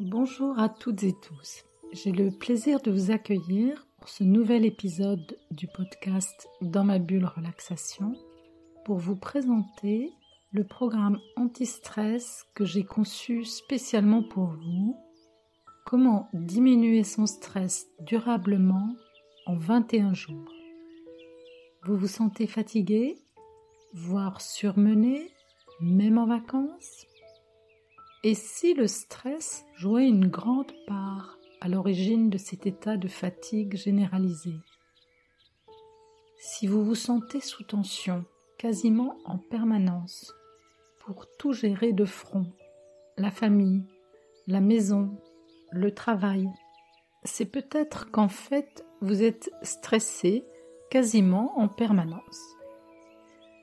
Bonjour à toutes et tous. J'ai le plaisir de vous accueillir pour ce nouvel épisode du podcast Dans ma bulle relaxation pour vous présenter le programme anti-stress que j'ai conçu spécialement pour vous. Comment diminuer son stress durablement en 21 jours. Vous vous sentez fatigué, voire surmené, même en vacances? Et si le stress jouait une grande part à l'origine de cet état de fatigue généralisée Si vous vous sentez sous tension quasiment en permanence pour tout gérer de front, la famille, la maison, le travail, c'est peut-être qu'en fait vous êtes stressé quasiment en permanence.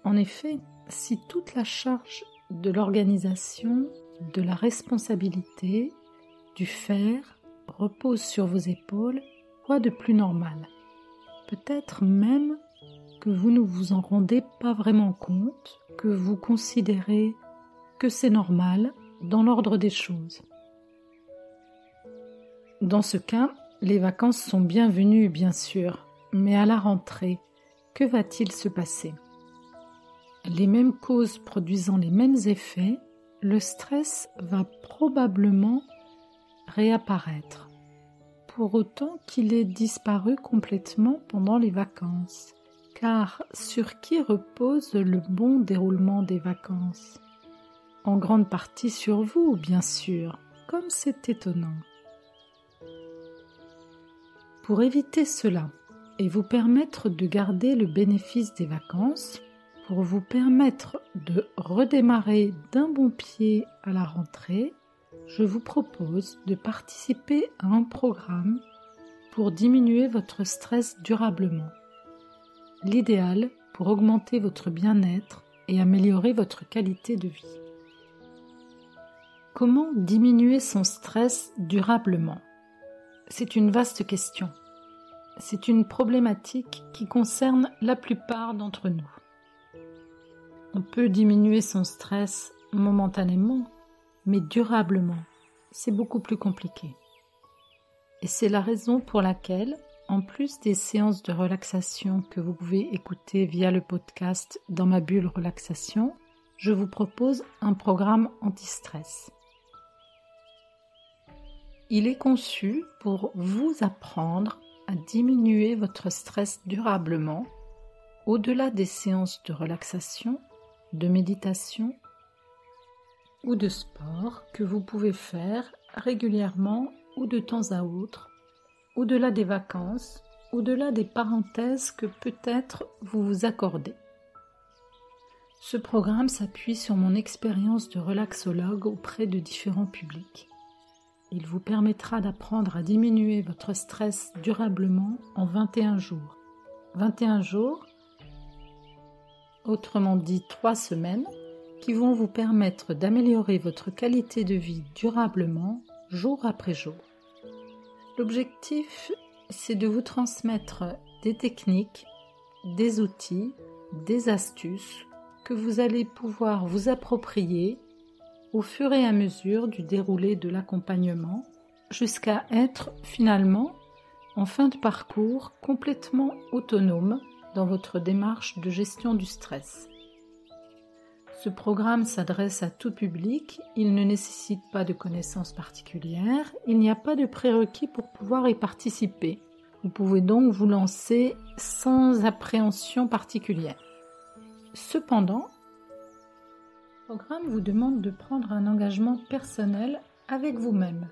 En effet, si toute la charge de l'organisation, de la responsabilité, du faire repose sur vos épaules, quoi de plus normal? Peut-être même que vous ne vous en rendez pas vraiment compte, que vous considérez que c'est normal dans l'ordre des choses. Dans ce cas, les vacances sont bienvenues, bien sûr, mais à la rentrée, que va-t-il se passer? Les mêmes causes produisant les mêmes effets, le stress va probablement réapparaître, pour autant qu'il ait disparu complètement pendant les vacances. Car sur qui repose le bon déroulement des vacances? En grande partie sur vous, bien sûr, comme c'est étonnant. Pour éviter cela et vous permettre de garder le bénéfice des vacances, pour vous permettre de redémarrer d'un bon pied à la rentrée, je vous propose de participer à un programme pour diminuer votre stress durablement. L'idéal pour augmenter votre bien-être et améliorer votre qualité de vie. Comment diminuer son stress durablement? C'est une vaste question. C'est une problématique qui concerne la plupart d'entre nous. On peut diminuer son stress momentanément, mais durablement, c'est beaucoup plus compliqué. Et c'est la raison pour laquelle, en plus des séances de relaxation que vous pouvez écouter via le podcast dans ma bulle relaxation, je vous propose un programme anti-stress. Il est conçu pour vous apprendre à diminuer votre stress durablement au-delà des séances de relaxation, de méditation ou de sport que vous pouvez faire régulièrement ou de temps à autre, au-delà des vacances, au-delà des parenthèses que peut-être vous vous accordez. Ce programme s'appuie sur mon expérience de relaxologue auprès de différents publics. Il vous permettra d'apprendre à diminuer votre stress durablement en 21 jours. 21 jours, autrement dit 3 semaines, qui vont vous permettre d'améliorer votre qualité de vie durablement jour après jour. L'objectif, c'est de vous transmettre des techniques, des outils, des astuces que vous allez pouvoir vous approprier au fur et à mesure du déroulé de l'accompagnement jusqu'à être finalement en fin de parcours complètement autonome dans votre démarche de gestion du stress. Ce programme s'adresse à tout public, il ne nécessite pas de connaissances particulières, il n'y a pas de prérequis pour pouvoir y participer. Vous pouvez donc vous lancer sans appréhension particulière. Cependant, programme vous demande de prendre un engagement personnel avec vous-même.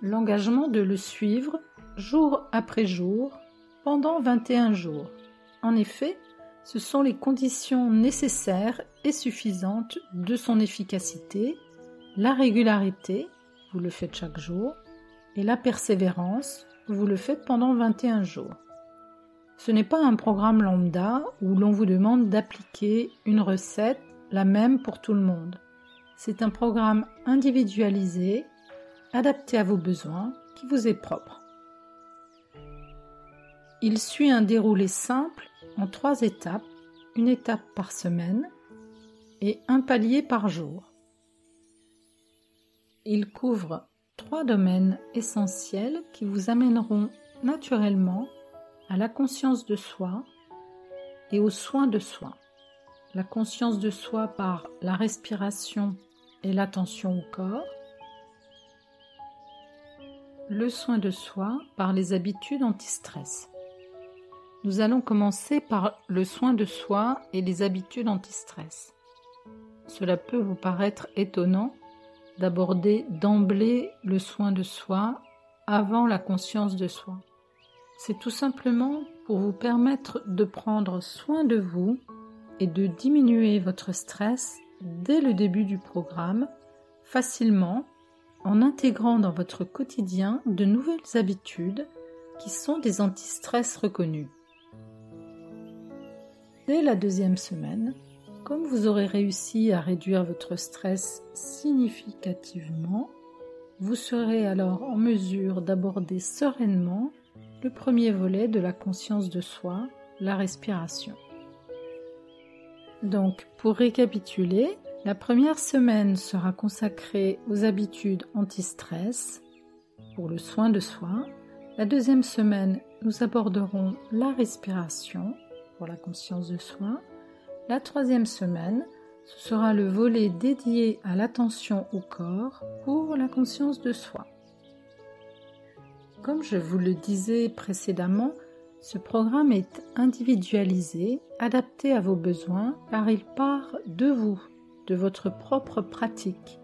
L'engagement de le suivre jour après jour pendant 21 jours. En effet, ce sont les conditions nécessaires et suffisantes de son efficacité, la régularité, vous le faites chaque jour, et la persévérance, vous le faites pendant 21 jours. Ce n'est pas un programme lambda où l'on vous demande d'appliquer une recette la même pour tout le monde. C'est un programme individualisé, adapté à vos besoins, qui vous est propre. Il suit un déroulé simple en trois étapes, une étape par semaine et un palier par jour. Il couvre trois domaines essentiels qui vous amèneront naturellement à la conscience de soi et aux soins de soi. La conscience de soi par la respiration et l'attention au corps. Le soin de soi par les habitudes anti-stress. Nous allons commencer par le soin de soi et les habitudes anti-stress. Cela peut vous paraître étonnant d'aborder d'emblée le soin de soi avant la conscience de soi. C'est tout simplement pour vous permettre de prendre soin de vous et de diminuer votre stress dès le début du programme facilement en intégrant dans votre quotidien de nouvelles habitudes qui sont des anti-stress reconnus. Dès la deuxième semaine, comme vous aurez réussi à réduire votre stress significativement, vous serez alors en mesure d'aborder sereinement le premier volet de la conscience de soi, la respiration. Donc, pour récapituler, la première semaine sera consacrée aux habitudes anti-stress pour le soin de soi. La deuxième semaine, nous aborderons la respiration la conscience de soi. La troisième semaine, ce sera le volet dédié à l'attention au corps pour la conscience de soi. Comme je vous le disais précédemment, ce programme est individualisé, adapté à vos besoins, car il part de vous, de votre propre pratique.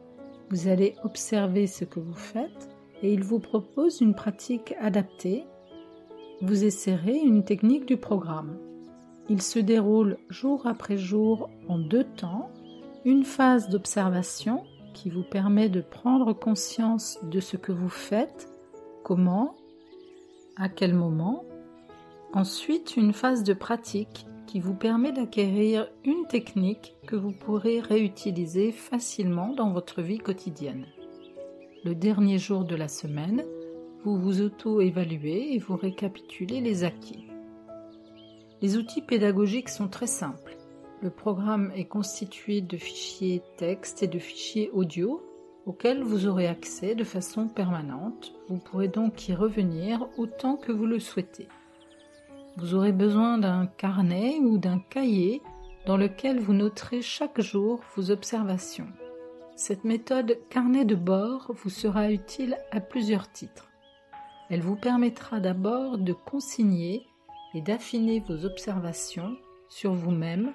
Vous allez observer ce que vous faites et il vous propose une pratique adaptée. Vous essaierez une technique du programme. Il se déroule jour après jour en deux temps. Une phase d'observation qui vous permet de prendre conscience de ce que vous faites, comment, à quel moment. Ensuite, une phase de pratique qui vous permet d'acquérir une technique que vous pourrez réutiliser facilement dans votre vie quotidienne. Le dernier jour de la semaine, vous vous auto-évaluez et vous récapitulez les acquis. Les outils pédagogiques sont très simples. Le programme est constitué de fichiers texte et de fichiers audio auxquels vous aurez accès de façon permanente. Vous pourrez donc y revenir autant que vous le souhaitez. Vous aurez besoin d'un carnet ou d'un cahier dans lequel vous noterez chaque jour vos observations. Cette méthode carnet de bord vous sera utile à plusieurs titres. Elle vous permettra d'abord de consigner et d'affiner vos observations sur vous-même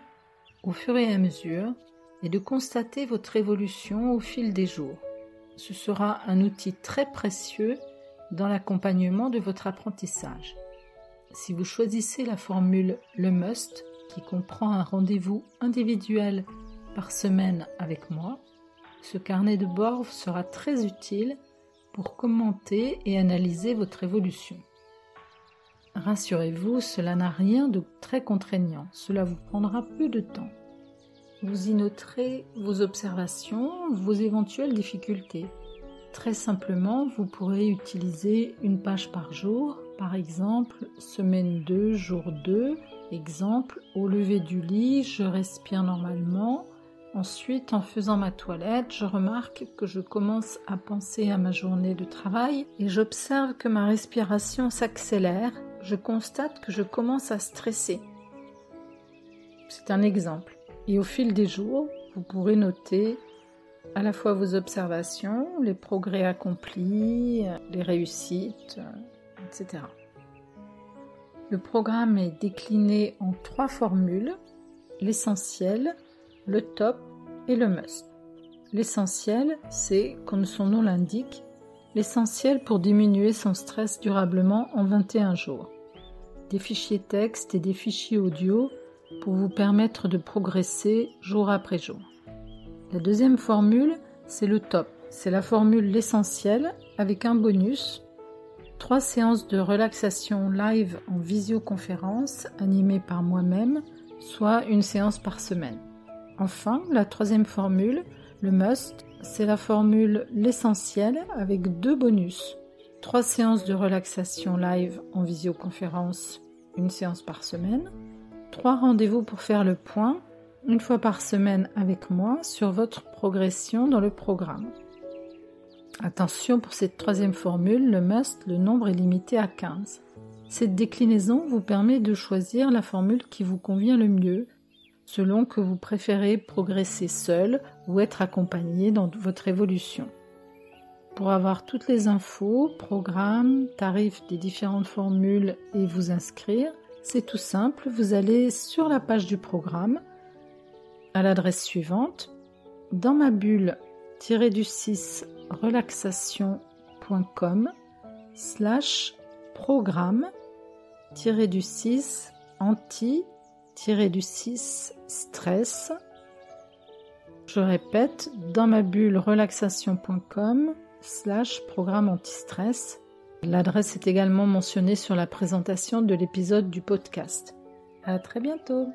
au fur et à mesure et de constater votre évolution au fil des jours. Ce sera un outil très précieux dans l'accompagnement de votre apprentissage. Si vous choisissez la formule Le Must, qui comprend un rendez-vous individuel par semaine avec moi, ce carnet de bord sera très utile pour commenter et analyser votre évolution. Rassurez-vous, cela n'a rien de très contraignant, cela vous prendra peu de temps. Vous y noterez vos observations, vos éventuelles difficultés. Très simplement, vous pourrez utiliser une page par jour, par exemple semaine 2, jour 2, exemple au lever du lit, je respire normalement. Ensuite, en faisant ma toilette, je remarque que je commence à penser à ma journée de travail et j'observe que ma respiration s'accélère je constate que je commence à stresser. C'est un exemple. Et au fil des jours, vous pourrez noter à la fois vos observations, les progrès accomplis, les réussites, etc. Le programme est décliné en trois formules, l'essentiel, le top et le must. L'essentiel, c'est, comme son nom l'indique, L'essentiel pour diminuer son stress durablement en 21 jours. Des fichiers texte et des fichiers audio pour vous permettre de progresser jour après jour. La deuxième formule, c'est le top. C'est la formule l'essentiel avec un bonus. Trois séances de relaxation live en visioconférence animées par moi-même, soit une séance par semaine. Enfin, la troisième formule, le must, c'est la formule l'essentiel avec deux bonus. Trois séances de relaxation live en visioconférence, une séance par semaine. Trois rendez-vous pour faire le point, une fois par semaine avec moi, sur votre progression dans le programme. Attention pour cette troisième formule, le must, le nombre est limité à 15. Cette déclinaison vous permet de choisir la formule qui vous convient le mieux, selon que vous préférez progresser seul ou être accompagné dans votre évolution. Pour avoir toutes les infos, programmes, tarifs des différentes formules et vous inscrire, c'est tout simple, vous allez sur la page du programme à l'adresse suivante dans ma bulle du 6 relaxation.com slash programme du 6 anti du 6 stress. Je répète, dans ma bulle relaxation.com slash programme anti-stress. L'adresse est également mentionnée sur la présentation de l'épisode du podcast. À très bientôt!